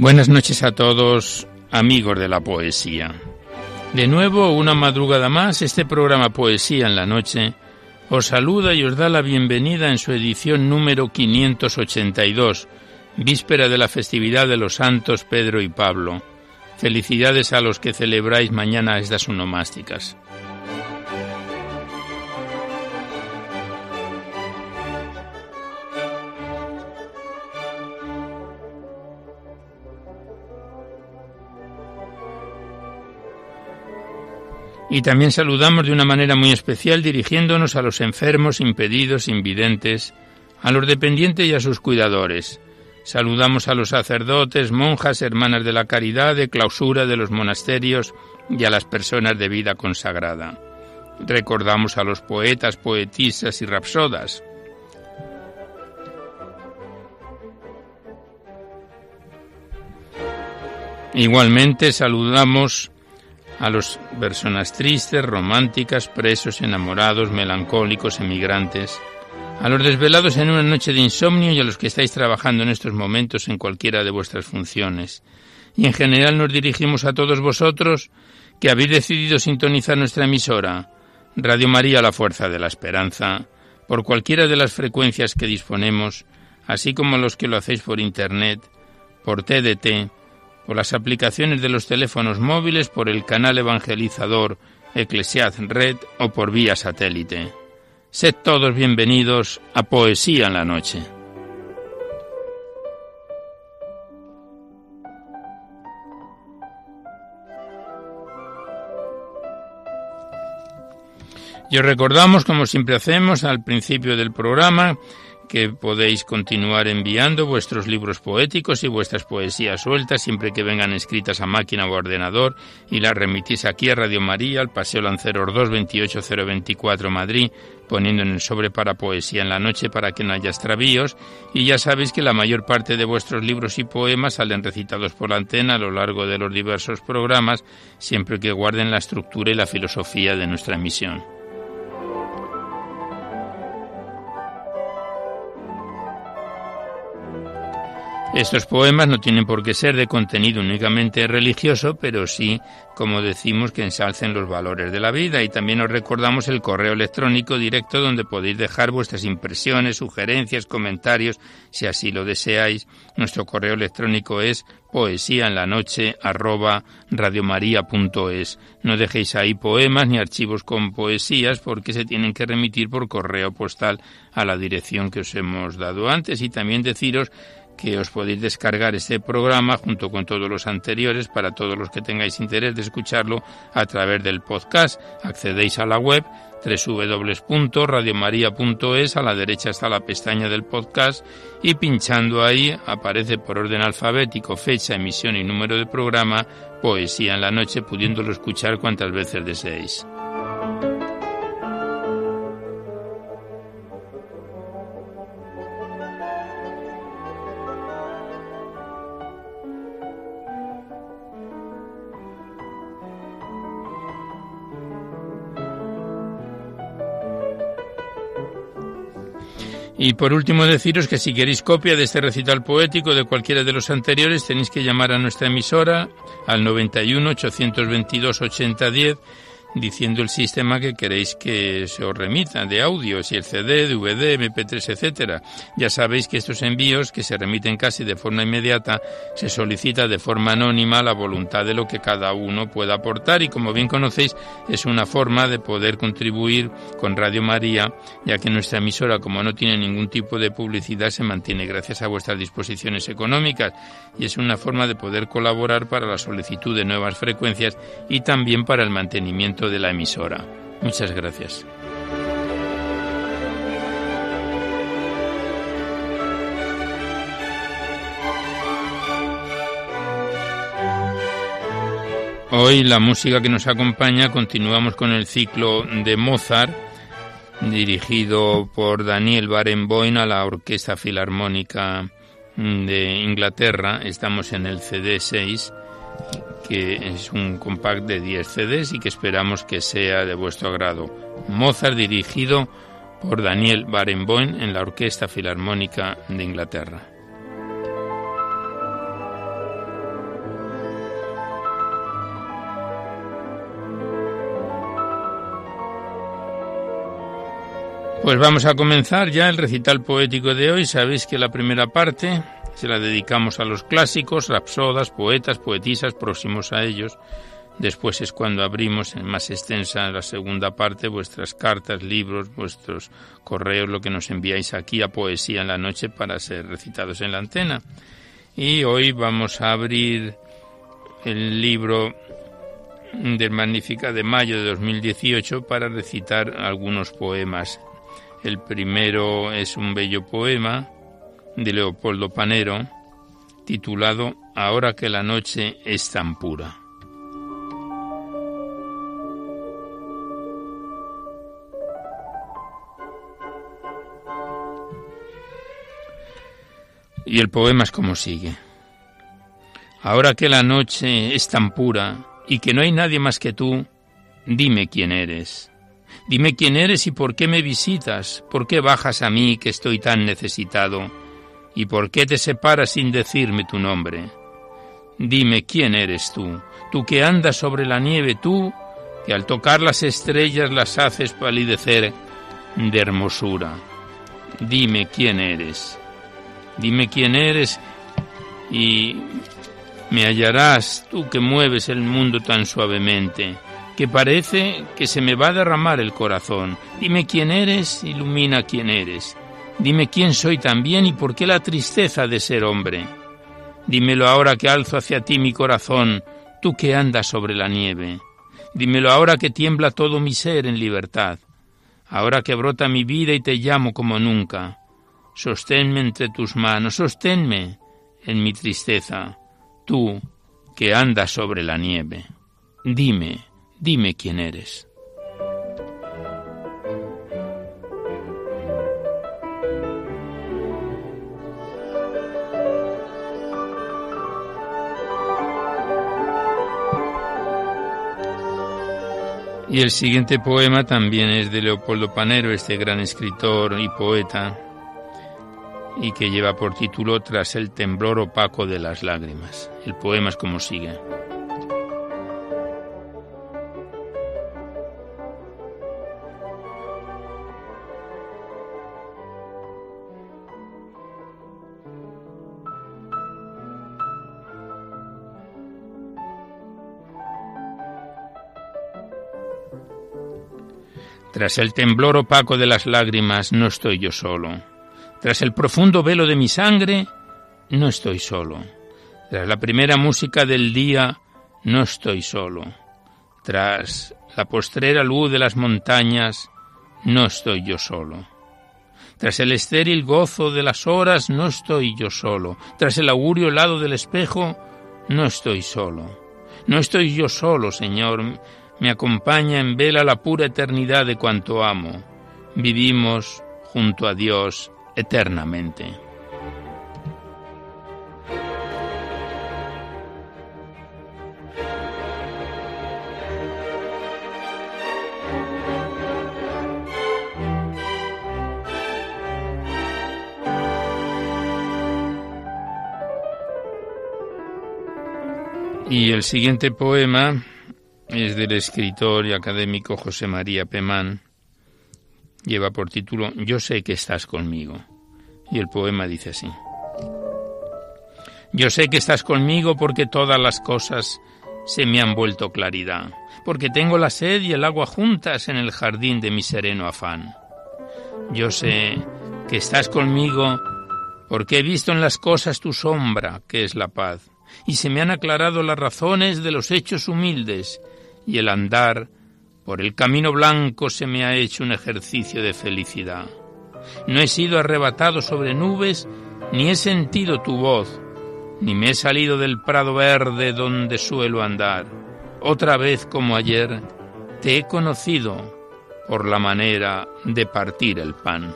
Buenas noches a todos, amigos de la poesía. De nuevo, una madrugada más, este programa Poesía en la Noche os saluda y os da la bienvenida en su edición número 582, víspera de la festividad de los santos Pedro y Pablo. Felicidades a los que celebráis mañana estas onomásticas. Y también saludamos de una manera muy especial dirigiéndonos a los enfermos, impedidos, invidentes, a los dependientes y a sus cuidadores. Saludamos a los sacerdotes, monjas, hermanas de la caridad, de clausura de los monasterios y a las personas de vida consagrada. Recordamos a los poetas, poetisas y rapsodas. Igualmente saludamos a las personas tristes, románticas, presos, enamorados, melancólicos, emigrantes, a los desvelados en una noche de insomnio y a los que estáis trabajando en estos momentos en cualquiera de vuestras funciones. Y en general nos dirigimos a todos vosotros que habéis decidido sintonizar nuestra emisora, Radio María La Fuerza de la Esperanza, por cualquiera de las frecuencias que disponemos, así como los que lo hacéis por Internet, por TDT, por las aplicaciones de los teléfonos móviles, por el canal evangelizador Eclesiad Red o por vía satélite. Sed todos bienvenidos a Poesía en la Noche. Y os recordamos, como siempre hacemos al principio del programa, que podéis continuar enviando vuestros libros poéticos y vuestras poesías sueltas siempre que vengan escritas a máquina o ordenador y las remitís aquí a Radio María, al Paseo Lanceros 2 28024 Madrid, poniendo en el sobre para poesía en la noche para que no haya extravíos y ya sabéis que la mayor parte de vuestros libros y poemas salen recitados por la antena a lo largo de los diversos programas siempre que guarden la estructura y la filosofía de nuestra emisión. Estos poemas no tienen por qué ser de contenido únicamente religioso, pero sí, como decimos, que ensalcen los valores de la vida. Y también os recordamos el correo electrónico directo donde podéis dejar vuestras impresiones, sugerencias, comentarios, si así lo deseáis. Nuestro correo electrónico es poesía en la noche. No dejéis ahí poemas ni archivos con poesías porque se tienen que remitir por correo postal a la dirección que os hemos dado antes. Y también deciros que os podéis descargar este programa junto con todos los anteriores para todos los que tengáis interés de escucharlo a través del podcast. Accedéis a la web www.radiomaria.es, a la derecha está la pestaña del podcast y pinchando ahí aparece por orden alfabético fecha, emisión y número de programa, poesía en la noche, pudiéndolo escuchar cuantas veces deseéis. Y por último deciros que si queréis copia de este recital poético de cualquiera de los anteriores tenéis que llamar a nuestra emisora al 91 822 8010 diciendo el sistema que queréis que se os remita de audio, si el CD, DVD, MP3, etcétera. Ya sabéis que estos envíos, que se remiten casi de forma inmediata, se solicita de forma anónima la voluntad de lo que cada uno pueda aportar y como bien conocéis es una forma de poder contribuir con Radio María, ya que nuestra emisora, como no tiene ningún tipo de publicidad, se mantiene gracias a vuestras disposiciones económicas y es una forma de poder colaborar para la solicitud de nuevas frecuencias y también para el mantenimiento de la emisora. Muchas gracias. Hoy la música que nos acompaña continuamos con el ciclo de Mozart dirigido por Daniel Barenboim a la Orquesta Filarmónica de Inglaterra. Estamos en el CD 6 que es un compact de 10 CDs y que esperamos que sea de vuestro agrado. Mozart dirigido por Daniel Barenboim en la Orquesta Filarmónica de Inglaterra. Pues vamos a comenzar ya el recital poético de hoy. Sabéis que la primera parte se la dedicamos a los clásicos, rapsodas, poetas, poetisas próximos a ellos. Después es cuando abrimos en más extensa la segunda parte vuestras cartas, libros, vuestros correos, lo que nos enviáis aquí a Poesía en la Noche para ser recitados en la antena. Y hoy vamos a abrir el libro del Magnífica de mayo de 2018 para recitar algunos poemas el primero es un bello poema de Leopoldo Panero titulado Ahora que la noche es tan pura. Y el poema es como sigue. Ahora que la noche es tan pura y que no hay nadie más que tú, dime quién eres. Dime quién eres y por qué me visitas, por qué bajas a mí que estoy tan necesitado, y por qué te separas sin decirme tu nombre. Dime quién eres tú, tú que andas sobre la nieve, tú que al tocar las estrellas las haces palidecer de hermosura. Dime quién eres, dime quién eres y me hallarás tú que mueves el mundo tan suavemente que parece que se me va a derramar el corazón. Dime quién eres, ilumina quién eres. Dime quién soy también y por qué la tristeza de ser hombre. Dímelo ahora que alzo hacia ti mi corazón, tú que andas sobre la nieve. Dímelo ahora que tiembla todo mi ser en libertad. Ahora que brota mi vida y te llamo como nunca. Sosténme entre tus manos, sosténme en mi tristeza, tú que andas sobre la nieve. Dime, Dime quién eres. Y el siguiente poema también es de Leopoldo Panero, este gran escritor y poeta, y que lleva por título Tras el temblor opaco de las lágrimas. El poema es como sigue. Tras el temblor opaco de las lágrimas no estoy yo solo. Tras el profundo velo de mi sangre no estoy solo. Tras la primera música del día no estoy solo. Tras la postrera luz de las montañas no estoy yo solo. Tras el estéril gozo de las horas no estoy yo solo. Tras el augurio helado del espejo no estoy solo. No estoy yo solo, Señor me acompaña en vela la pura eternidad de cuanto amo. Vivimos junto a Dios eternamente. Y el siguiente poema es del escritor y académico José María Pemán. Lleva por título Yo sé que estás conmigo. Y el poema dice así. Yo sé que estás conmigo porque todas las cosas se me han vuelto claridad, porque tengo la sed y el agua juntas en el jardín de mi sereno afán. Yo sé que estás conmigo porque he visto en las cosas tu sombra, que es la paz, y se me han aclarado las razones de los hechos humildes y el andar Por el camino blanco se me ha hecho un ejercicio de felicidad. No he sido arrebatado sobre nubes, ni he sentido tu voz, ni me he salido del prado verde donde suelo andar. Otra vez como ayer, te he conocido por la manera de partir el pan.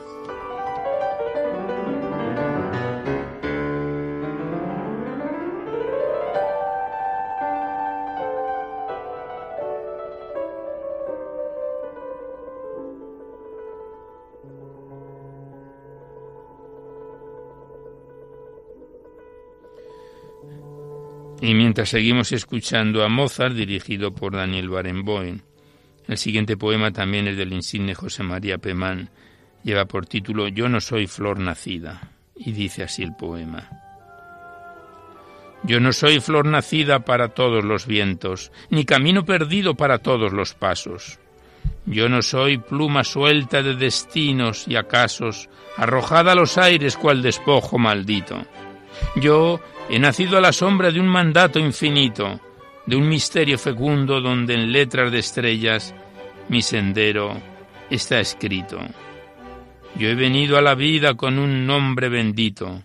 Y mientras seguimos escuchando a Mozart, dirigido por Daniel Barenboim, el siguiente poema también es del insigne José María Pemán, lleva por título Yo no soy flor nacida, y dice así el poema. Yo no soy flor nacida para todos los vientos, ni camino perdido para todos los pasos. Yo no soy pluma suelta de destinos y acasos, arrojada a los aires cual despojo maldito. Yo He nacido a la sombra de un mandato infinito, de un misterio fecundo donde en letras de estrellas mi sendero está escrito. Yo he venido a la vida con un nombre bendito.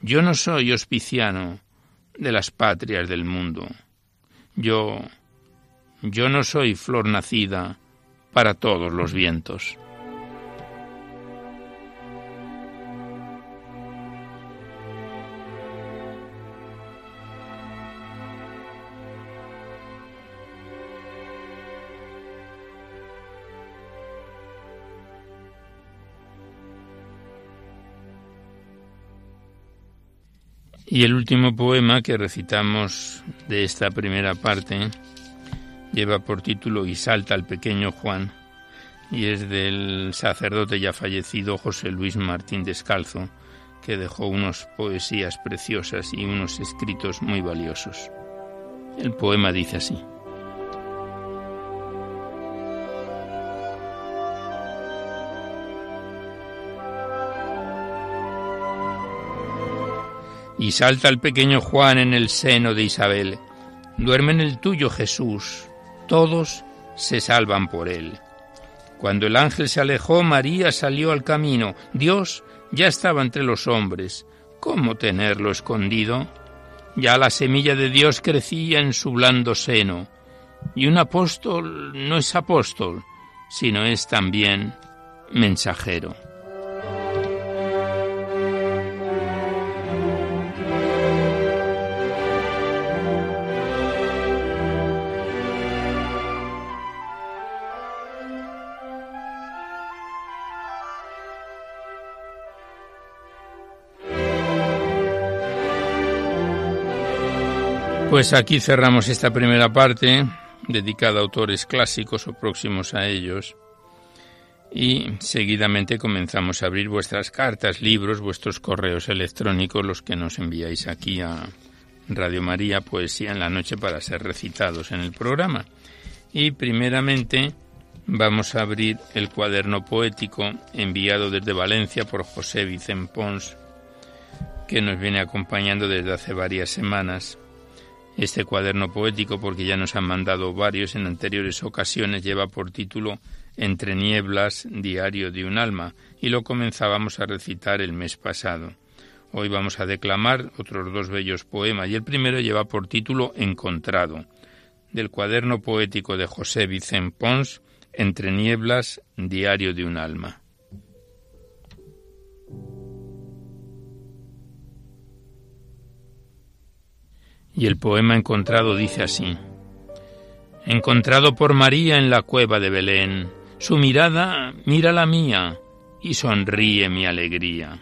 Yo no soy hospiciano de las patrias del mundo. Yo, yo no soy flor nacida para todos los vientos. Y el último poema que recitamos de esta primera parte lleva por título Y salta el pequeño Juan y es del sacerdote ya fallecido José Luis Martín Descalzo, que dejó unas poesías preciosas y unos escritos muy valiosos. El poema dice así. Y salta el pequeño Juan en el seno de Isabel. Duerme en el tuyo Jesús, todos se salvan por él. Cuando el ángel se alejó, María salió al camino. Dios ya estaba entre los hombres. ¿Cómo tenerlo escondido? Ya la semilla de Dios crecía en su blando seno. Y un apóstol no es apóstol, sino es también mensajero. Pues aquí cerramos esta primera parte dedicada a autores clásicos o próximos a ellos y seguidamente comenzamos a abrir vuestras cartas, libros, vuestros correos electrónicos, los que nos enviáis aquí a Radio María Poesía en la noche para ser recitados en el programa. Y primeramente vamos a abrir el cuaderno poético enviado desde Valencia por José Vicente Pons, que nos viene acompañando desde hace varias semanas este cuaderno poético, porque ya nos han mandado varios en anteriores ocasiones, lleva por título Entre nieblas, diario de un alma, y lo comenzábamos a recitar el mes pasado. Hoy vamos a declamar otros dos bellos poemas, y el primero lleva por título Encontrado, del cuaderno poético de José Vicente Pons, Entre nieblas, diario de un alma. Y el poema encontrado dice así. Encontrado por María en la cueva de Belén, su mirada mira la mía y sonríe mi alegría.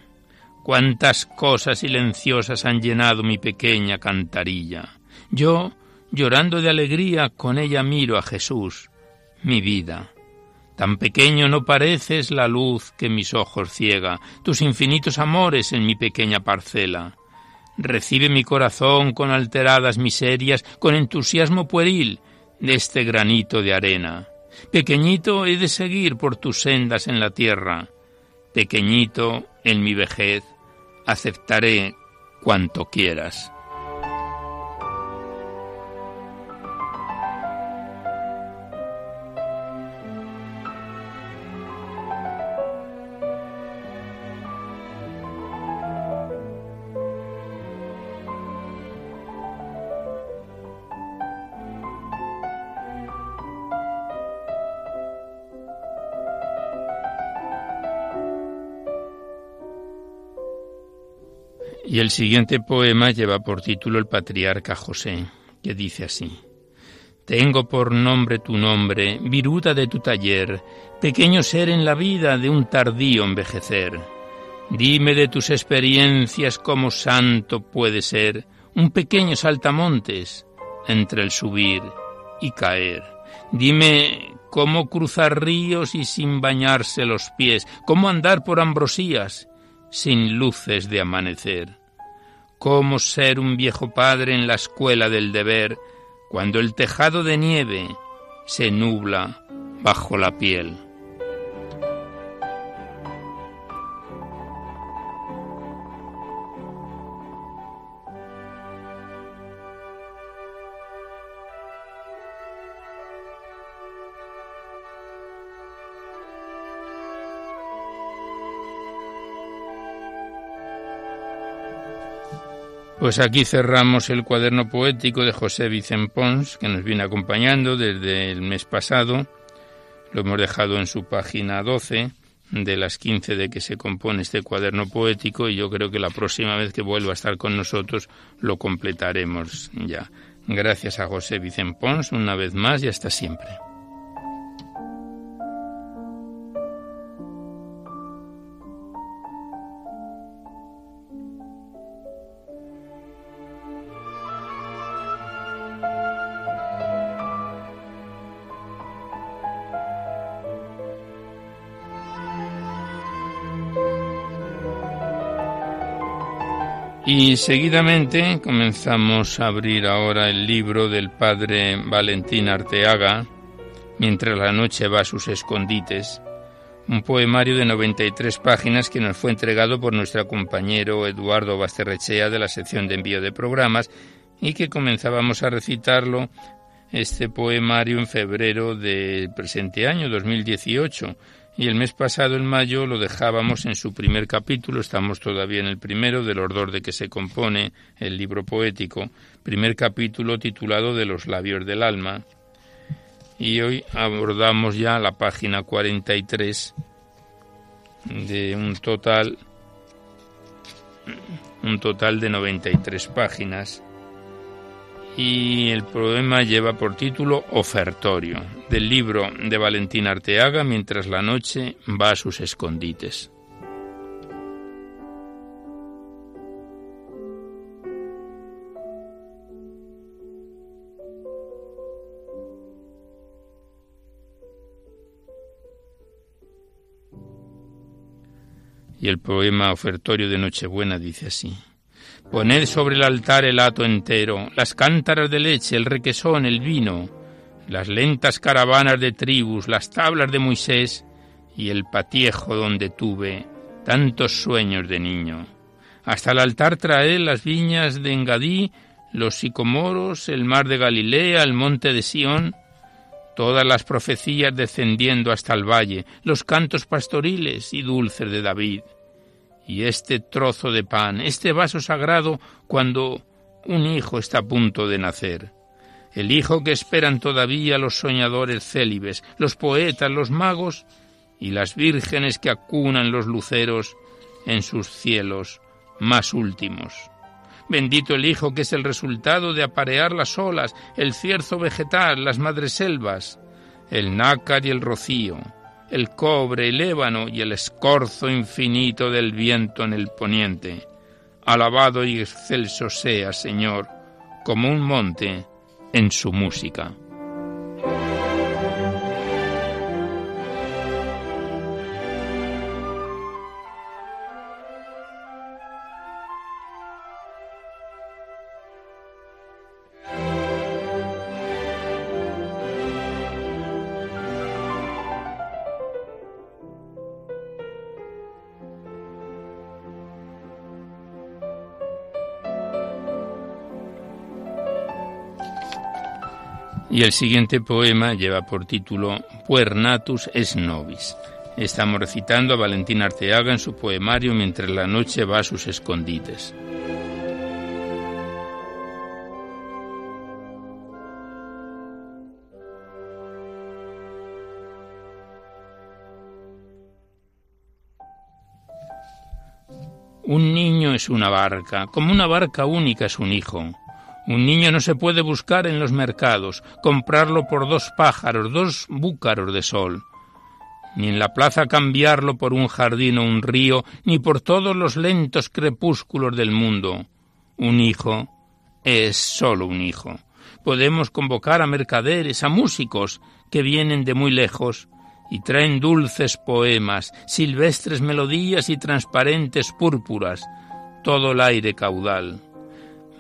Cuántas cosas silenciosas han llenado mi pequeña cantarilla. Yo, llorando de alegría, con ella miro a Jesús, mi vida. Tan pequeño no pareces la luz que mis ojos ciega, tus infinitos amores en mi pequeña parcela. Recibe mi corazón con alteradas miserias, con entusiasmo pueril de este granito de arena. Pequeñito he de seguir por tus sendas en la tierra. Pequeñito en mi vejez aceptaré cuanto quieras. Y el siguiente poema lleva por título El patriarca José, que dice así. Tengo por nombre tu nombre, viruta de tu taller, pequeño ser en la vida de un tardío envejecer. Dime de tus experiencias cómo santo puede ser un pequeño saltamontes entre el subir y caer. Dime cómo cruzar ríos y sin bañarse los pies, cómo andar por ambrosías sin luces de amanecer. Cómo ser un viejo padre en la escuela del deber cuando el tejado de nieve se nubla bajo la piel. Pues aquí cerramos el cuaderno poético de José Vicente Pons, que nos viene acompañando desde el mes pasado. Lo hemos dejado en su página 12 de las 15 de que se compone este cuaderno poético y yo creo que la próxima vez que vuelva a estar con nosotros lo completaremos ya. Gracias a José Vicente Pons una vez más y hasta siempre. Y seguidamente comenzamos a abrir ahora el libro del padre Valentín Arteaga, mientras la noche va a sus escondites, un poemario de 93 páginas que nos fue entregado por nuestro compañero Eduardo Basterrechea de la sección de envío de programas y que comenzábamos a recitarlo este poemario en febrero del presente año 2018 y el mes pasado, en mayo, lo dejábamos en su primer capítulo, estamos todavía en el primero, del orden de que se compone el libro poético, primer capítulo titulado De los labios del alma. Y hoy abordamos ya la página 43 de un total un total de 93 páginas y el poema lleva por título Ofertorio, del libro de Valentín Arteaga mientras la noche va a sus escondites. Y el poema ofertorio de Nochebuena dice así. Poned sobre el altar el hato entero, las cántaras de leche, el requesón, el vino, las lentas caravanas de tribus, las tablas de Moisés y el patiejo donde tuve tantos sueños de niño. Hasta el altar traed las viñas de Engadí, los sicomoros, el mar de Galilea, el monte de Sión, todas las profecías descendiendo hasta el valle, los cantos pastoriles y dulces de David y este trozo de pan, este vaso sagrado cuando un hijo está a punto de nacer. El hijo que esperan todavía los soñadores célibes, los poetas, los magos y las vírgenes que acunan los luceros en sus cielos más últimos. Bendito el hijo que es el resultado de aparear las olas, el cierzo vegetal, las madreselvas, el nácar y el rocío, el cobre, el ébano y el escorzo infinito del viento en el poniente. Alabado y excelso sea, Señor, como un monte en su música. Y el siguiente poema lleva por título Puernatus es nobis. Estamos recitando a Valentín Arteaga en su poemario mientras la noche va a sus escondites. Un niño es una barca, como una barca única es un hijo. Un niño no se puede buscar en los mercados, comprarlo por dos pájaros, dos búcaros de sol, ni en la plaza cambiarlo por un jardín o un río, ni por todos los lentos crepúsculos del mundo. Un hijo es solo un hijo. Podemos convocar a mercaderes, a músicos que vienen de muy lejos y traen dulces poemas, silvestres melodías y transparentes púrpuras, todo el aire caudal.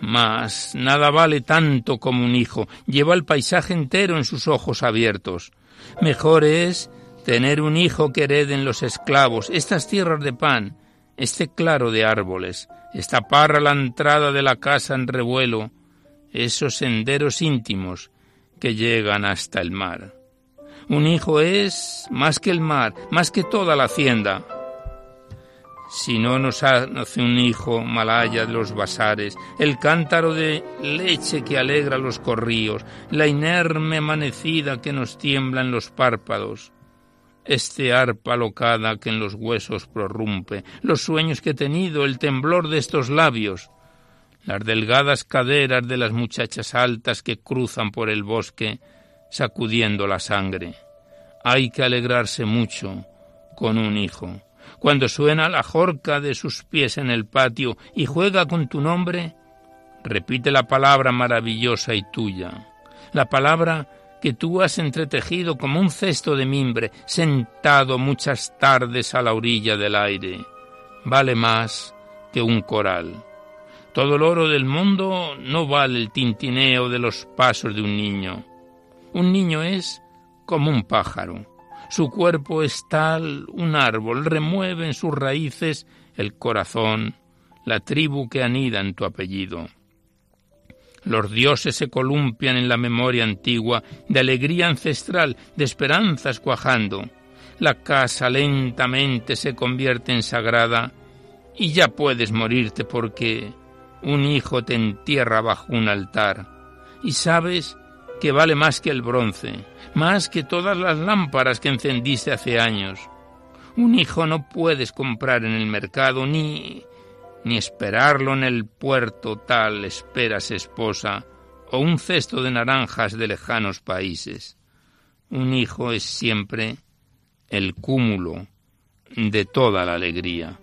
Mas nada vale tanto como un hijo, lleva el paisaje entero en sus ojos abiertos. Mejor es tener un hijo que hereden los esclavos, estas tierras de pan, este claro de árboles, esta parra la entrada de la casa en revuelo, esos senderos íntimos que llegan hasta el mar. Un hijo es más que el mar, más que toda la hacienda. Si no nos hace un hijo malaya de los basares, el cántaro de leche que alegra los corríos, la inerme amanecida que nos tiembla en los párpados, este arpa locada que en los huesos prorrumpe, los sueños que he tenido, el temblor de estos labios, las delgadas caderas de las muchachas altas que cruzan por el bosque, sacudiendo la sangre. Hay que alegrarse mucho con un hijo. Cuando suena la jorca de sus pies en el patio y juega con tu nombre, repite la palabra maravillosa y tuya, la palabra que tú has entretejido como un cesto de mimbre, sentado muchas tardes a la orilla del aire. Vale más que un coral. Todo el oro del mundo no vale el tintineo de los pasos de un niño. Un niño es como un pájaro. Su cuerpo es tal un árbol, remueve en sus raíces el corazón, la tribu que anida en tu apellido. Los dioses se columpian en la memoria antigua de alegría ancestral, de esperanzas cuajando. La casa lentamente se convierte en sagrada y ya puedes morirte porque un hijo te entierra bajo un altar y sabes que vale más que el bronce, más que todas las lámparas que encendiste hace años. Un hijo no puedes comprar en el mercado ni ni esperarlo en el puerto tal esperas esposa o un cesto de naranjas de lejanos países. Un hijo es siempre el cúmulo de toda la alegría.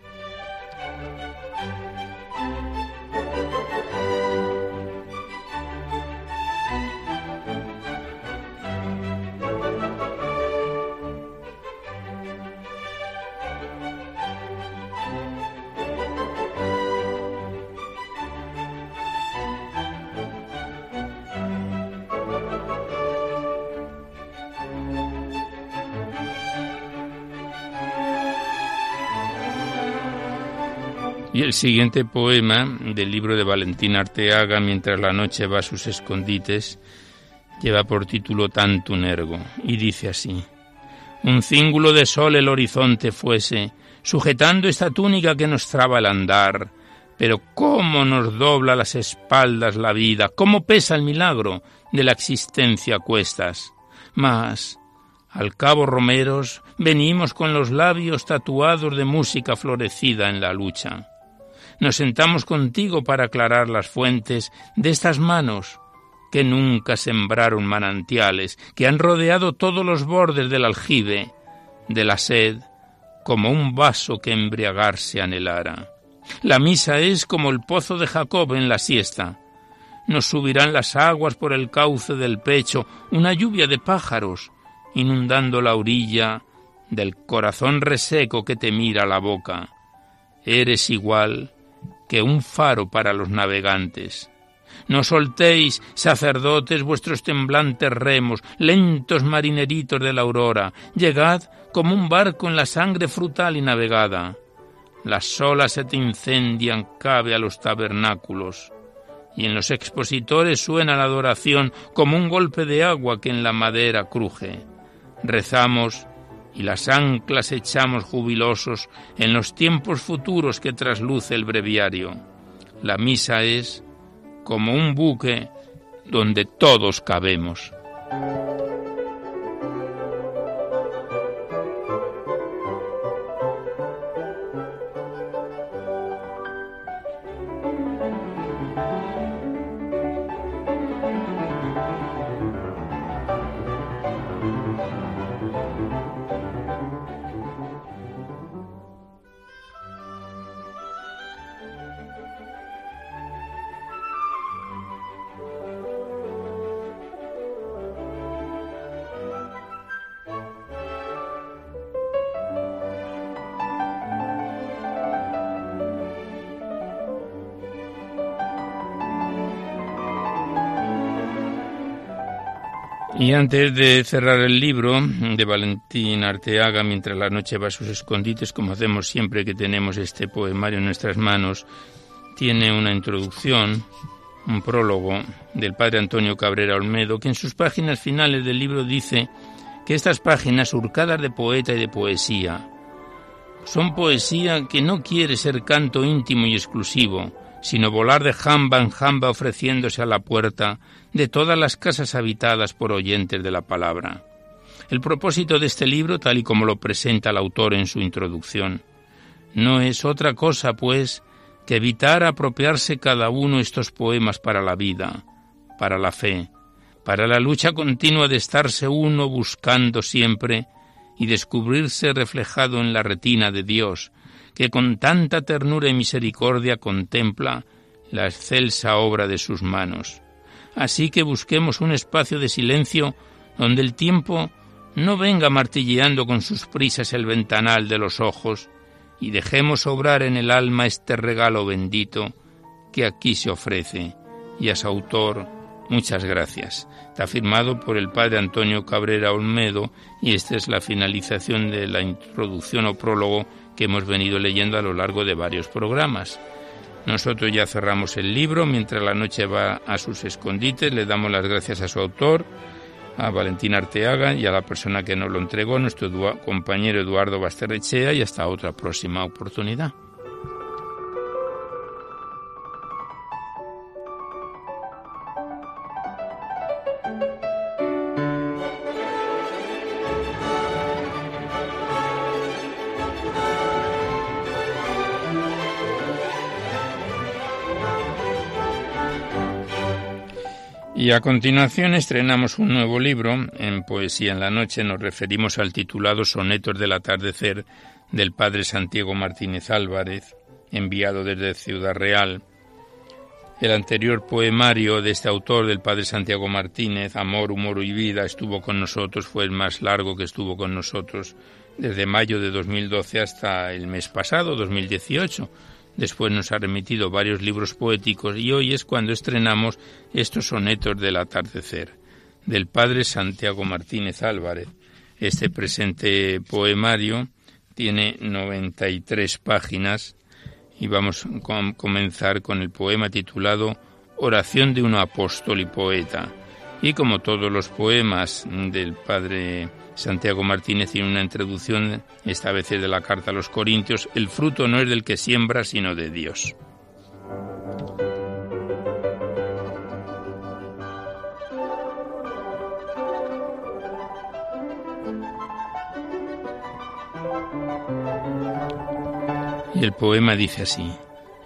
El siguiente poema del libro de Valentín Arteaga, Mientras la noche va a sus escondites, lleva por título Tanto un ergo, y dice así. Un cíngulo de sol el horizonte fuese, sujetando esta túnica que nos traba el andar, pero cómo nos dobla las espaldas la vida, cómo pesa el milagro de la existencia a cuestas. Mas, al cabo romeros, venimos con los labios tatuados de música florecida en la lucha nos sentamos contigo para aclarar las fuentes de estas manos que nunca sembraron manantiales, que han rodeado todos los bordes del aljibe, de la sed, como un vaso que embriagarse anhelara. La misa es como el pozo de Jacob en la siesta. Nos subirán las aguas por el cauce del pecho, una lluvia de pájaros, inundando la orilla del corazón reseco que te mira la boca. Eres igual que un faro para los navegantes. No soltéis, sacerdotes, vuestros temblantes remos, lentos marineritos de la aurora, llegad como un barco en la sangre frutal y navegada. Las olas se te incendian, cabe a los tabernáculos, y en los expositores suena la adoración como un golpe de agua que en la madera cruje. Rezamos y las anclas echamos jubilosos en los tiempos futuros que trasluce el breviario. La misa es como un buque donde todos cabemos. Y antes de cerrar el libro de Valentín Arteaga, mientras la noche va a sus escondites, como hacemos siempre que tenemos este poemario en nuestras manos, tiene una introducción, un prólogo del padre Antonio Cabrera Olmedo, que en sus páginas finales del libro dice que estas páginas surcadas de poeta y de poesía son poesía que no quiere ser canto íntimo y exclusivo, sino volar de jamba en jamba ofreciéndose a la puerta de todas las casas habitadas por oyentes de la palabra. El propósito de este libro, tal y como lo presenta el autor en su introducción, no es otra cosa, pues, que evitar apropiarse cada uno estos poemas para la vida, para la fe, para la lucha continua de estarse uno buscando siempre y descubrirse reflejado en la retina de Dios, que con tanta ternura y misericordia contempla la excelsa obra de sus manos. Así que busquemos un espacio de silencio donde el tiempo no venga martilleando con sus prisas el ventanal de los ojos y dejemos obrar en el alma este regalo bendito que aquí se ofrece. Y a su autor, muchas gracias. Está firmado por el padre Antonio Cabrera Olmedo y esta es la finalización de la introducción o prólogo que hemos venido leyendo a lo largo de varios programas. Nosotros ya cerramos el libro, mientras la noche va a sus escondites, le damos las gracias a su autor, a Valentín Arteaga y a la persona que nos lo entregó, nuestro compañero Eduardo Basterrechea, y hasta otra próxima oportunidad. Y a continuación estrenamos un nuevo libro. En Poesía en la Noche nos referimos al titulado Sonetos del Atardecer del padre Santiago Martínez Álvarez, enviado desde Ciudad Real. El anterior poemario de este autor, del padre Santiago Martínez, Amor, Humor y Vida, estuvo con nosotros, fue el más largo que estuvo con nosotros desde mayo de 2012 hasta el mes pasado, 2018 Después nos ha remitido varios libros poéticos y hoy es cuando estrenamos estos sonetos del atardecer del padre Santiago Martínez Álvarez. Este presente poemario tiene 93 páginas y vamos a comenzar con el poema titulado Oración de un apóstol y poeta. Y como todos los poemas del padre Santiago Martínez tiene una introducción, esta vez de la carta a los Corintios, el fruto no es del que siembra, sino de Dios. Y el poema dice así,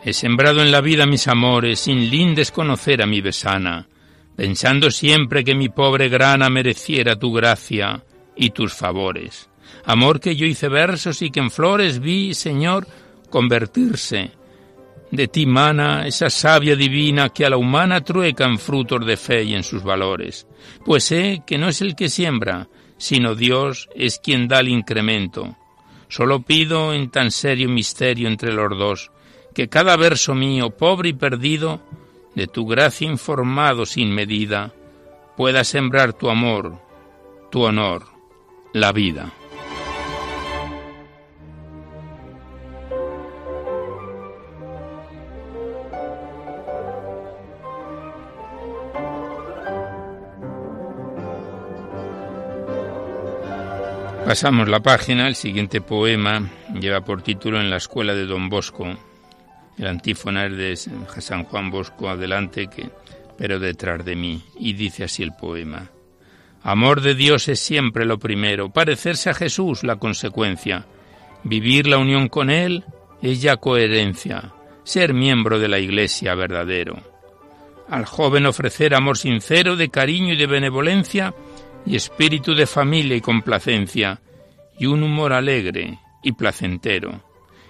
He sembrado en la vida mis amores, sin lindes conocer a mi besana, pensando siempre que mi pobre grana mereciera tu gracia, y tus favores. Amor que yo hice versos y que en flores vi, Señor, convertirse. De ti mana esa savia divina que a la humana trueca en frutos de fe y en sus valores. Pues sé que no es el que siembra, sino Dios es quien da el incremento. Solo pido en tan serio misterio entre los dos, que cada verso mío, pobre y perdido, de tu gracia informado sin medida, pueda sembrar tu amor, tu honor la vida. Pasamos la página, el siguiente poema lleva por título En la escuela de Don Bosco. El antífona es de San Juan Bosco, adelante, que, pero detrás de mí. Y dice así el poema. Amor de Dios es siempre lo primero, parecerse a Jesús la consecuencia. Vivir la unión con Él es ya coherencia, ser miembro de la Iglesia verdadero. Al joven ofrecer amor sincero de cariño y de benevolencia y espíritu de familia y complacencia y un humor alegre y placentero.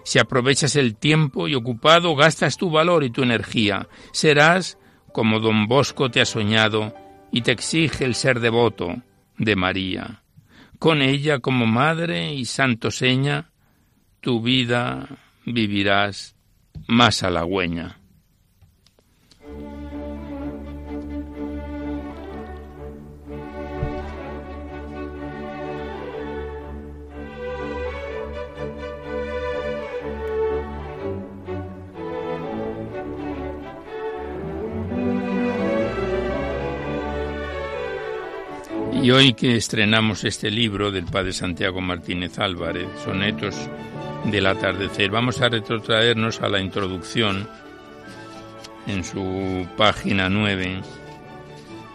Si aprovechas el tiempo y ocupado gastas tu valor y tu energía, serás, como don Bosco te ha soñado, y te exige el ser devoto de María. Con ella como madre y santo seña, tu vida vivirás más halagüeña. Y hoy que estrenamos este libro del padre Santiago Martínez Álvarez, Sonetos del Atardecer, vamos a retrotraernos a la introducción en su página 9.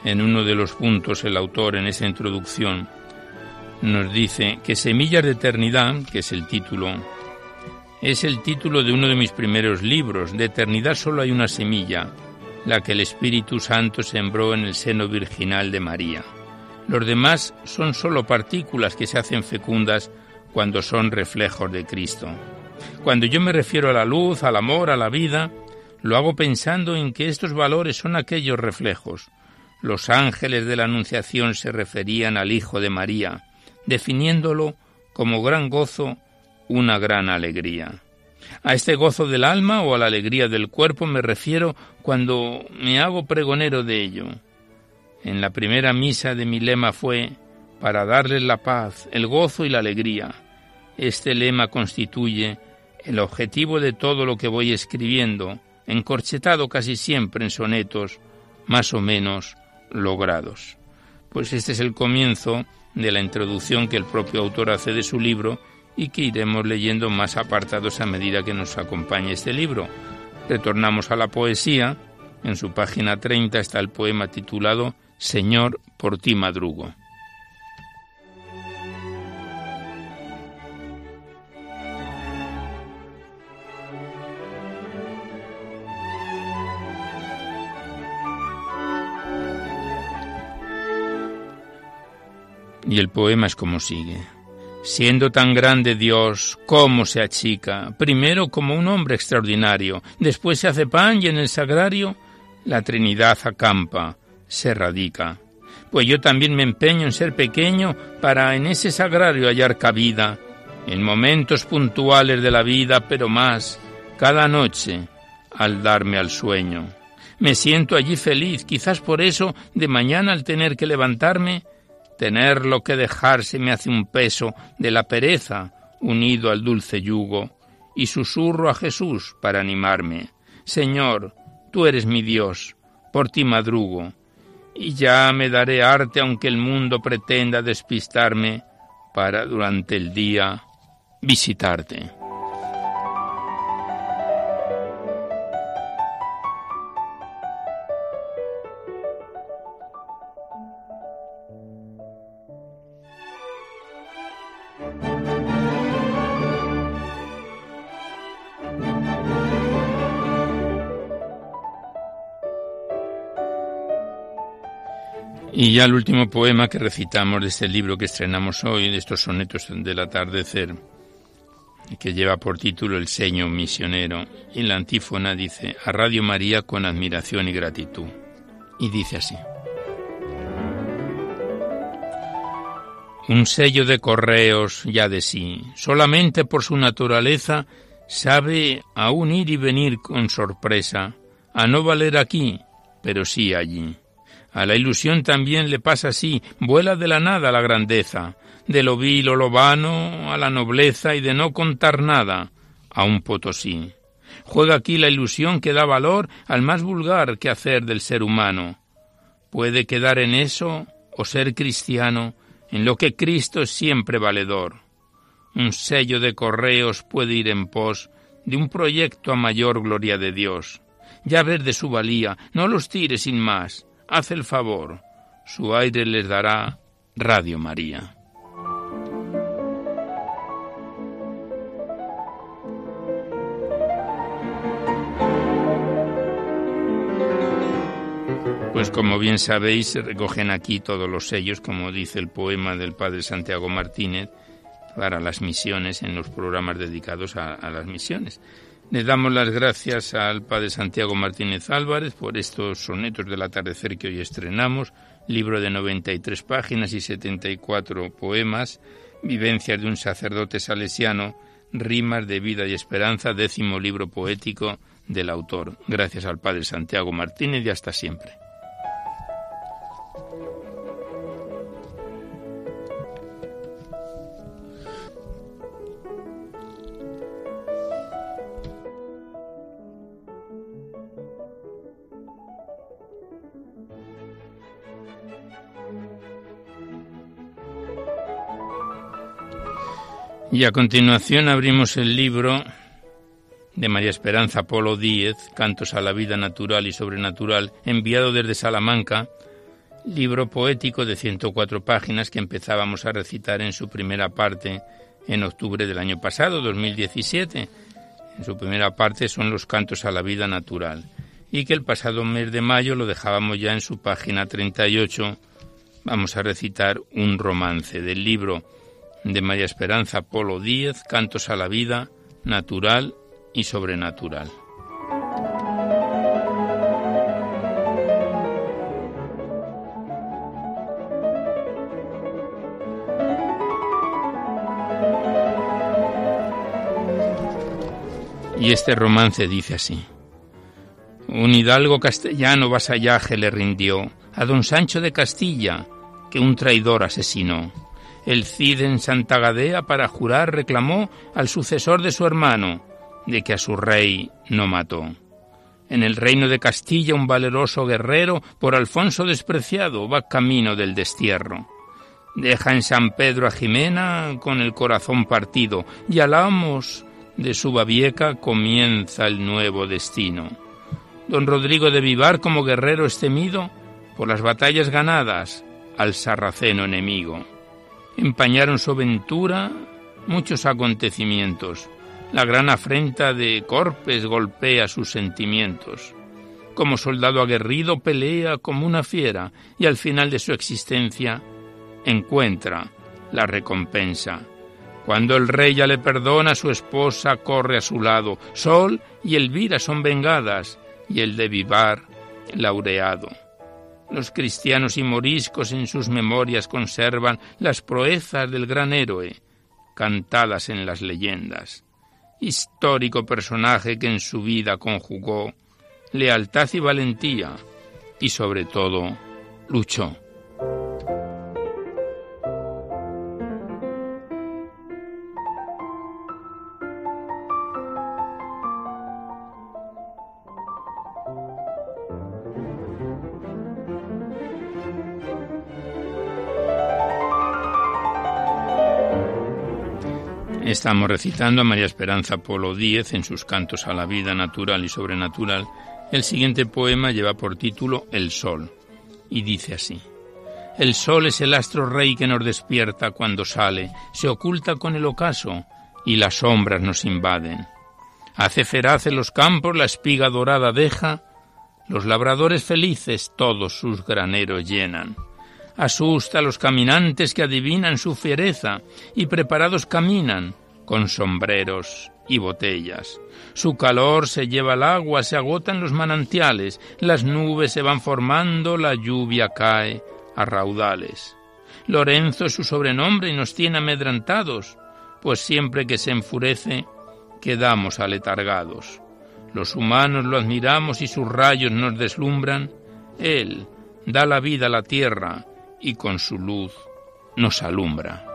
En uno de los puntos el autor en esa introducción nos dice que Semillas de Eternidad, que es el título, es el título de uno de mis primeros libros. De eternidad solo hay una semilla, la que el Espíritu Santo sembró en el seno virginal de María. Los demás son solo partículas que se hacen fecundas cuando son reflejos de Cristo. Cuando yo me refiero a la luz, al amor, a la vida, lo hago pensando en que estos valores son aquellos reflejos. Los ángeles de la Anunciación se referían al Hijo de María, definiéndolo como gran gozo, una gran alegría. A este gozo del alma o a la alegría del cuerpo me refiero cuando me hago pregonero de ello. En la primera misa de mi lema fue para darles la paz, el gozo y la alegría. Este lema constituye el objetivo de todo lo que voy escribiendo, encorchetado casi siempre en sonetos más o menos logrados. Pues este es el comienzo de la introducción que el propio autor hace de su libro y que iremos leyendo más apartados a medida que nos acompañe este libro. Retornamos a la poesía. En su página 30 está el poema titulado Señor, por ti madrugo. Y el poema es como sigue. Siendo tan grande Dios, ¿cómo se achica? Primero como un hombre extraordinario, después se hace pan y en el sagrario la Trinidad acampa se radica. Pues yo también me empeño en ser pequeño para en ese sagrario hallar cabida, en momentos puntuales de la vida, pero más, cada noche, al darme al sueño. Me siento allí feliz, quizás por eso, de mañana al tener que levantarme, tener lo que dejarse me hace un peso de la pereza unido al dulce yugo, y susurro a Jesús para animarme. Señor, tú eres mi Dios, por ti madrugo, y ya me daré arte aunque el mundo pretenda despistarme para durante el día visitarte. Y ya el último poema que recitamos de este libro que estrenamos hoy, de estos sonetos del atardecer, que lleva por título El seño misionero. Y la antífona dice, a Radio María con admiración y gratitud. Y dice así. Un sello de correos ya de sí, solamente por su naturaleza, sabe aún ir y venir con sorpresa, a no valer aquí, pero sí allí. A la ilusión también le pasa así, vuela de la nada la grandeza, de lo vil o lo vano a la nobleza y de no contar nada a un potosí. Juega aquí la ilusión que da valor al más vulgar quehacer del ser humano. Puede quedar en eso o ser cristiano, en lo que Cristo es siempre valedor. Un sello de correos puede ir en pos de un proyecto a mayor gloria de Dios. Ya ver de su valía, no los tire sin más, haz el favor, su aire les dará Radio María. Pues como bien sabéis, se recogen aquí todos los sellos, como dice el poema del padre Santiago Martínez, para las misiones, en los programas dedicados a, a las misiones. Le damos las gracias al padre Santiago Martínez Álvarez por estos sonetos del atardecer que hoy estrenamos, libro de 93 páginas y 74 poemas, Vivencias de un sacerdote salesiano, Rimas de vida y esperanza, décimo libro poético del autor. Gracias al padre Santiago Martínez y hasta siempre. Y a continuación abrimos el libro de María Esperanza Polo Díez, Cantos a la vida natural y sobrenatural, enviado desde Salamanca, libro poético de 104 páginas que empezábamos a recitar en su primera parte en octubre del año pasado, 2017. En su primera parte son los cantos a la vida natural y que el pasado mes de mayo lo dejábamos ya en su página 38. Vamos a recitar un romance del libro de María Esperanza Polo Díez, Cantos a la Vida, Natural y Sobrenatural. Y este romance dice así. Un hidalgo castellano vasallaje le rindió a don Sancho de Castilla, que un traidor asesinó el Cid en Santa Gadea para jurar reclamó al sucesor de su hermano de que a su rey no mató. En el reino de Castilla un valeroso guerrero por Alfonso despreciado va camino del destierro. Deja en San Pedro a Jimena con el corazón partido y al amos de su babieca comienza el nuevo destino. Don Rodrigo de Vivar como guerrero es temido por las batallas ganadas al sarraceno enemigo empañaron su aventura muchos acontecimientos. La gran afrenta de Corpes golpea sus sentimientos. Como soldado aguerrido pelea como una fiera y al final de su existencia encuentra la recompensa. Cuando el rey ya le perdona, su esposa corre a su lado. Sol y Elvira son vengadas y el de Vivar laureado. Los cristianos y moriscos en sus memorias conservan las proezas del gran héroe, cantadas en las leyendas. Histórico personaje que en su vida conjugó lealtad y valentía, y sobre todo luchó. Estamos recitando a María Esperanza Polo Díez en sus cantos a la vida natural y sobrenatural. El siguiente poema lleva por título El Sol y dice así. El sol es el astro rey que nos despierta cuando sale, se oculta con el ocaso y las sombras nos invaden. Hace feraz en los campos, la espiga dorada deja, los labradores felices todos sus graneros llenan. Asusta a los caminantes que adivinan su fiereza y preparados caminan, con sombreros y botellas. Su calor se lleva al agua, se agotan los manantiales, las nubes se van formando, la lluvia cae a raudales. Lorenzo es su sobrenombre y nos tiene amedrantados, pues siempre que se enfurece quedamos aletargados. Los humanos lo admiramos y sus rayos nos deslumbran. Él da la vida a la tierra y con su luz nos alumbra.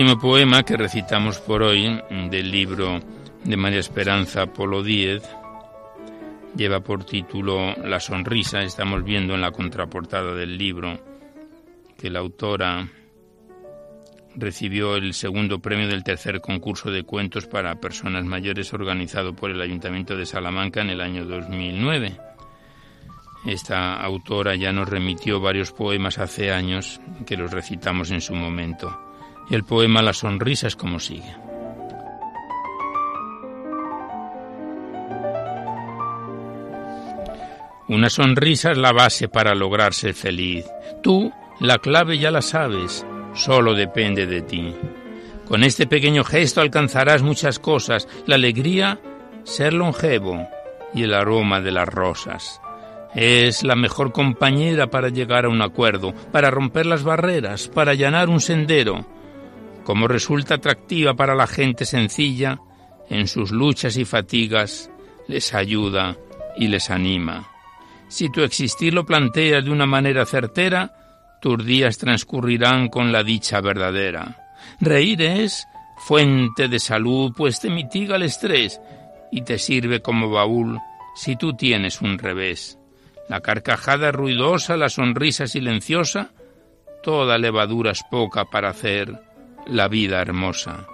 Último poema que recitamos por hoy del libro de María Esperanza Polo Díez lleva por título La sonrisa. Estamos viendo en la contraportada del libro que la autora recibió el segundo premio del tercer concurso de cuentos para personas mayores organizado por el Ayuntamiento de Salamanca en el año 2009. Esta autora ya nos remitió varios poemas hace años que los recitamos en su momento. El poema La sonrisa es como sigue. Una sonrisa es la base para lograr ser feliz. Tú, la clave ya la sabes, solo depende de ti. Con este pequeño gesto alcanzarás muchas cosas, la alegría, ser longevo y el aroma de las rosas. Es la mejor compañera para llegar a un acuerdo, para romper las barreras, para allanar un sendero como resulta atractiva para la gente sencilla, en sus luchas y fatigas les ayuda y les anima. Si tu existir lo planteas de una manera certera, tus días transcurrirán con la dicha verdadera. Reír es fuente de salud, pues te mitiga el estrés y te sirve como baúl si tú tienes un revés. La carcajada ruidosa, la sonrisa silenciosa, toda levadura es poca para hacer la vida hermosa.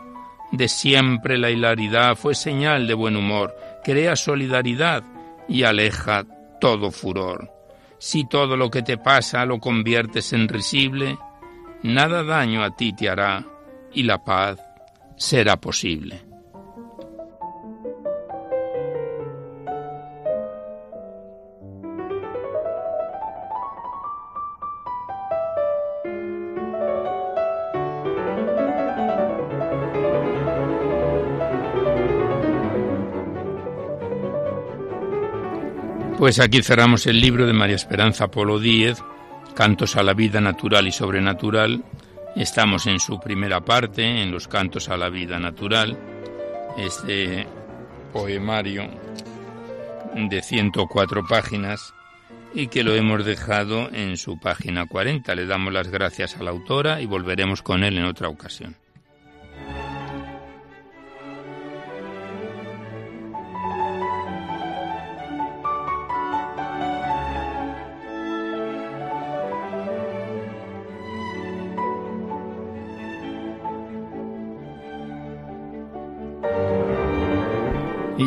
De siempre la hilaridad fue señal de buen humor, crea solidaridad y aleja todo furor. Si todo lo que te pasa lo conviertes en risible, nada daño a ti te hará y la paz será posible. Pues aquí cerramos el libro de María Esperanza Polo Díez, Cantos a la vida natural y sobrenatural. Estamos en su primera parte, en los Cantos a la vida natural, este poemario de 104 páginas y que lo hemos dejado en su página 40. Le damos las gracias a la autora y volveremos con él en otra ocasión.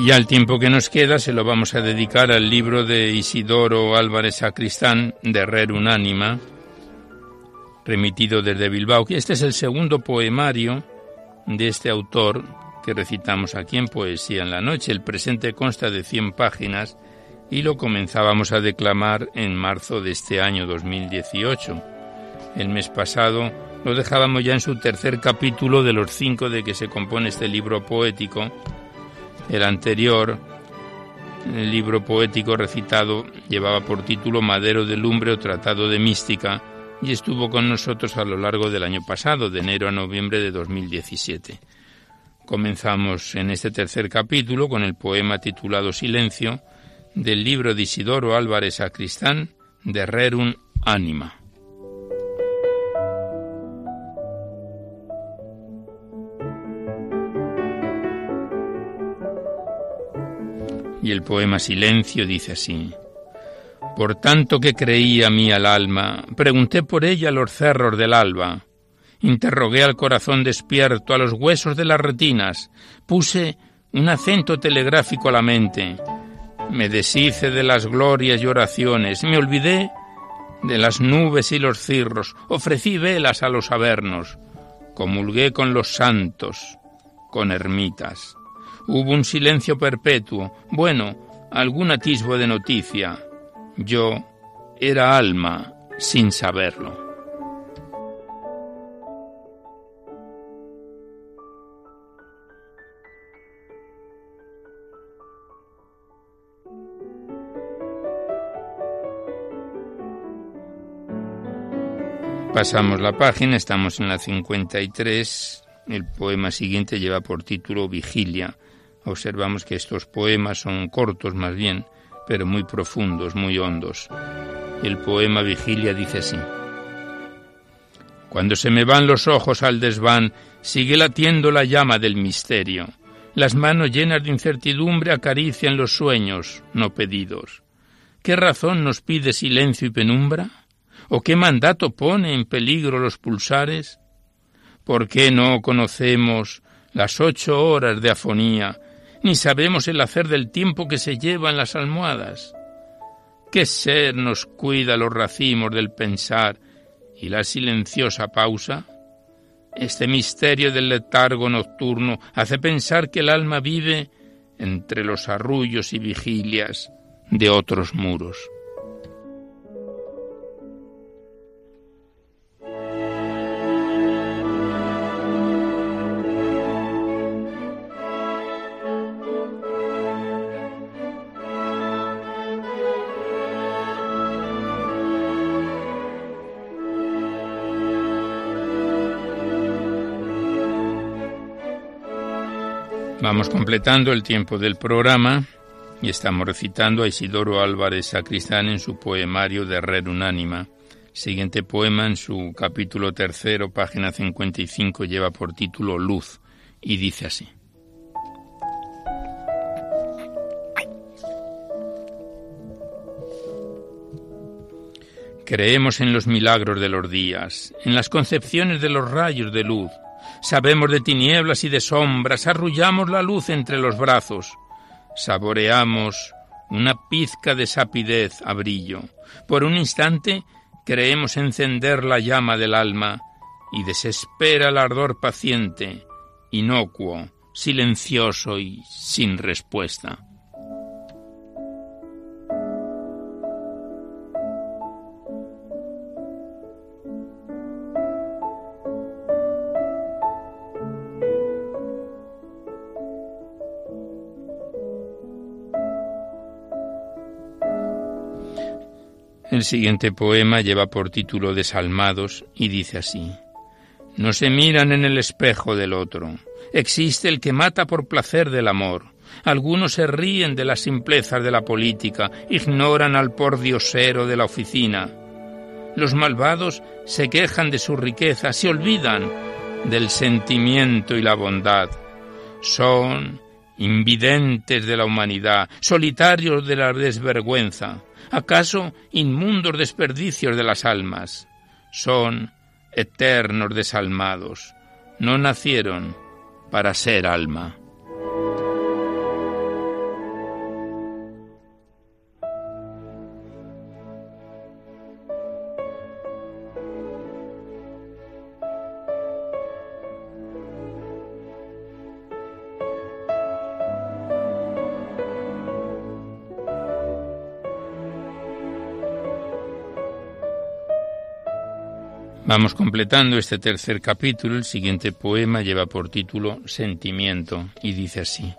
Ya el tiempo que nos queda se lo vamos a dedicar al libro de Isidoro Álvarez Sacristán, de Rer Unánima, remitido desde Bilbao. Este es el segundo poemario de este autor que recitamos aquí en Poesía en la Noche. El presente consta de 100 páginas y lo comenzábamos a declamar en marzo de este año 2018. El mes pasado lo dejábamos ya en su tercer capítulo de los cinco de que se compone este libro poético el anterior, el libro poético recitado, llevaba por título Madero de Lumbre o Tratado de Mística y estuvo con nosotros a lo largo del año pasado, de enero a noviembre de 2017. Comenzamos en este tercer capítulo con el poema titulado Silencio del libro de Isidoro Álvarez Sacristán de Rerum Anima. Y el poema Silencio dice así. Por tanto que creía mí al alma, pregunté por ella a los cerros del alba, interrogué al corazón despierto, a los huesos de las retinas, puse un acento telegráfico a la mente, me deshice de las glorias y oraciones, me olvidé de las nubes y los cirros, ofrecí velas a los avernos, comulgué con los santos, con ermitas. Hubo un silencio perpetuo. Bueno, algún atisbo de noticia. Yo era alma sin saberlo. Pasamos la página, estamos en la 53. El poema siguiente lleva por título Vigilia observamos que estos poemas son cortos más bien, pero muy profundos, muy hondos. El poema Vigilia dice así. Cuando se me van los ojos al desván, sigue latiendo la llama del misterio. Las manos llenas de incertidumbre acarician los sueños no pedidos. ¿Qué razón nos pide silencio y penumbra? ¿O qué mandato pone en peligro los pulsares? ¿Por qué no conocemos las ocho horas de afonía ni sabemos el hacer del tiempo que se lleva en las almohadas. ¿Qué ser nos cuida los racimos del pensar y la silenciosa pausa? Este misterio del letargo nocturno hace pensar que el alma vive entre los arrullos y vigilias de otros muros. Vamos completando el tiempo del programa y estamos recitando a Isidoro Álvarez Sacristán en su poemario de Red Unánima. Siguiente poema en su capítulo tercero, página 55, lleva por título Luz y dice así. Creemos en los milagros de los días, en las concepciones de los rayos de luz. Sabemos de tinieblas y de sombras, arrullamos la luz entre los brazos. Saboreamos una pizca de sapidez a brillo. Por un instante creemos encender la llama del alma y desespera el ardor paciente, inocuo, silencioso y sin respuesta. El siguiente poema lleva por título Desalmados y dice así. No se miran en el espejo del otro. Existe el que mata por placer del amor. Algunos se ríen de las simplezas de la política, ignoran al pordiosero de la oficina. Los malvados se quejan de su riqueza, se olvidan del sentimiento y la bondad. Son invidentes de la humanidad, solitarios de la desvergüenza. ¿Acaso inmundos desperdicios de las almas? Son eternos desalmados. No nacieron para ser alma. Vamos completando este tercer capítulo. El siguiente poema lleva por título Sentimiento y dice así.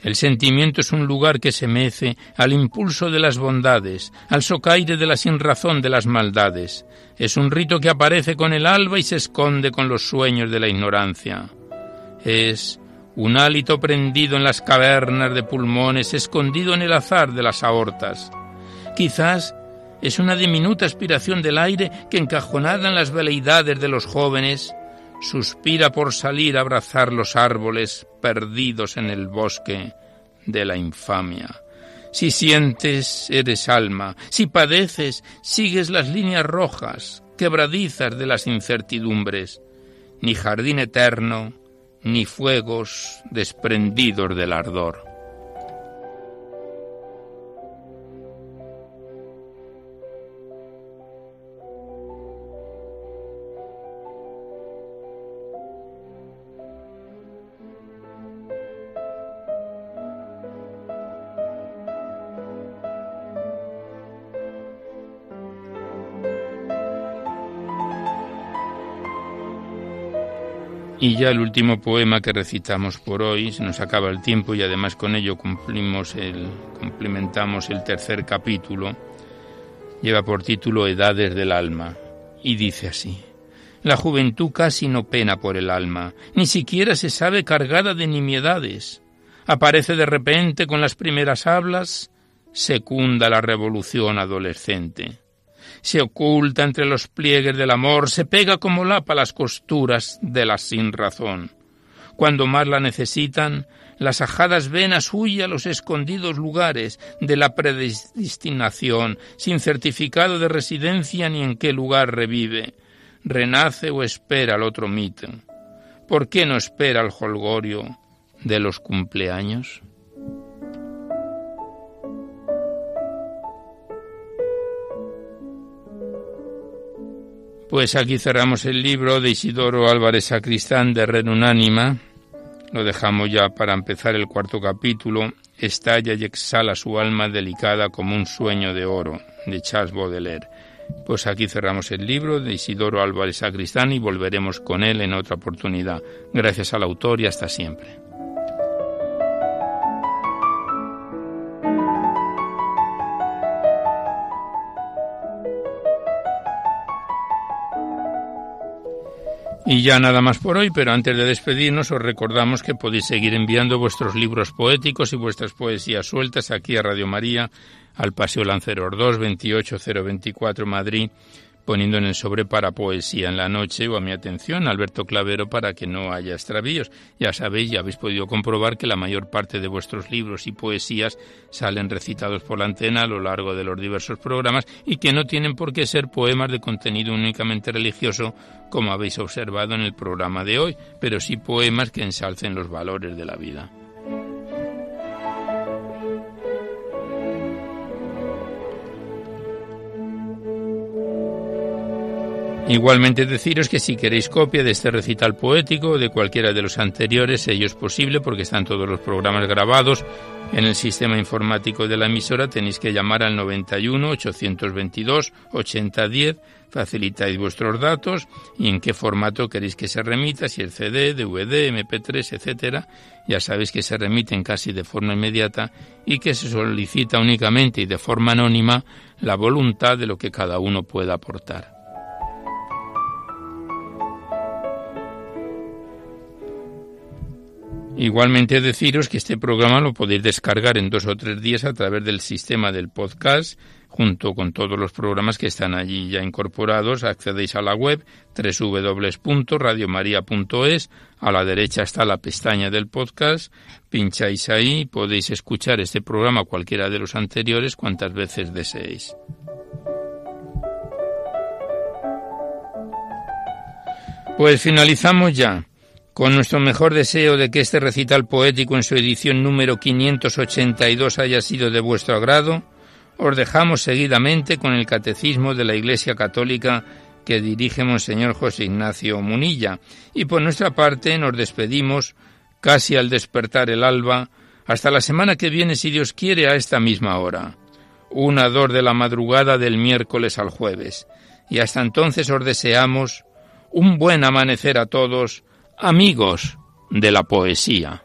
El sentimiento es un lugar que se mece al impulso de las bondades, al socaire de la sinrazón de las maldades. Es un rito que aparece con el alba y se esconde con los sueños de la ignorancia. Es un hálito prendido en las cavernas de pulmones, escondido en el azar de las aortas. Quizás es una diminuta aspiración del aire que, encajonada en las veleidades de los jóvenes, suspira por salir a abrazar los árboles perdidos en el bosque de la infamia. Si sientes, eres alma. Si padeces, sigues las líneas rojas, quebradizas de las incertidumbres. Ni jardín eterno, ni fuegos desprendidos del ardor. Y ya el último poema que recitamos por hoy, se nos acaba el tiempo y además con ello cumplimos el, complementamos el tercer capítulo, lleva por título Edades del alma y dice así. La juventud casi no pena por el alma, ni siquiera se sabe cargada de nimiedades. Aparece de repente con las primeras hablas, secunda la revolución adolescente se oculta entre los pliegues del amor, se pega como lapa las costuras de la sinrazón. Cuando más la necesitan, las ajadas venas huye a los escondidos lugares de la predestinación, sin certificado de residencia ni en qué lugar revive. Renace o espera el otro mito. ¿Por qué no espera el holgorio de los cumpleaños? Pues aquí cerramos el libro de Isidoro Álvarez Sacristán de Red Unánima. Lo dejamos ya para empezar el cuarto capítulo. Estalla y exhala su alma delicada como un sueño de oro, de Charles Baudelaire. Pues aquí cerramos el libro de Isidoro Álvarez Sacristán y volveremos con él en otra oportunidad. Gracias al autor y hasta siempre. Y ya nada más por hoy, pero antes de despedirnos os recordamos que podéis seguir enviando vuestros libros poéticos y vuestras poesías sueltas aquí a Radio María, al Paseo Lanceros 2, 28024 Madrid, poniendo en el sobre para poesía en la noche o a mi atención, Alberto Clavero, para que no haya extravíos. Ya sabéis, ya habéis podido comprobar que la mayor parte de vuestros libros y poesías salen recitados por la antena a lo largo de los diversos programas y que no tienen por qué ser poemas de contenido únicamente religioso, como habéis observado en el programa de hoy, pero sí poemas que ensalcen los valores de la vida. Igualmente deciros que si queréis copia de este recital poético o de cualquiera de los anteriores, ello es posible porque están todos los programas grabados en el sistema informático de la emisora. Tenéis que llamar al 91 822 8010, facilitáis vuestros datos y en qué formato queréis que se remita, si el CD, DVD, MP3, etcétera. Ya sabéis que se remiten casi de forma inmediata y que se solicita únicamente y de forma anónima la voluntad de lo que cada uno pueda aportar. Igualmente deciros que este programa lo podéis descargar en dos o tres días a través del sistema del podcast, junto con todos los programas que están allí ya incorporados. Accedéis a la web www.radiomaria.es. A la derecha está la pestaña del podcast. Pincháis ahí, podéis escuchar este programa cualquiera de los anteriores cuantas veces deseéis. Pues finalizamos ya. Con nuestro mejor deseo de que este recital poético en su edición número 582 haya sido de vuestro agrado, os dejamos seguidamente con el Catecismo de la Iglesia Católica que dirige Monseñor José Ignacio Munilla, y por nuestra parte nos despedimos casi al despertar el alba, hasta la semana que viene, si Dios quiere, a esta misma hora, una dor de la madrugada del miércoles al jueves, y hasta entonces os deseamos un buen amanecer a todos, amigos de la poesía.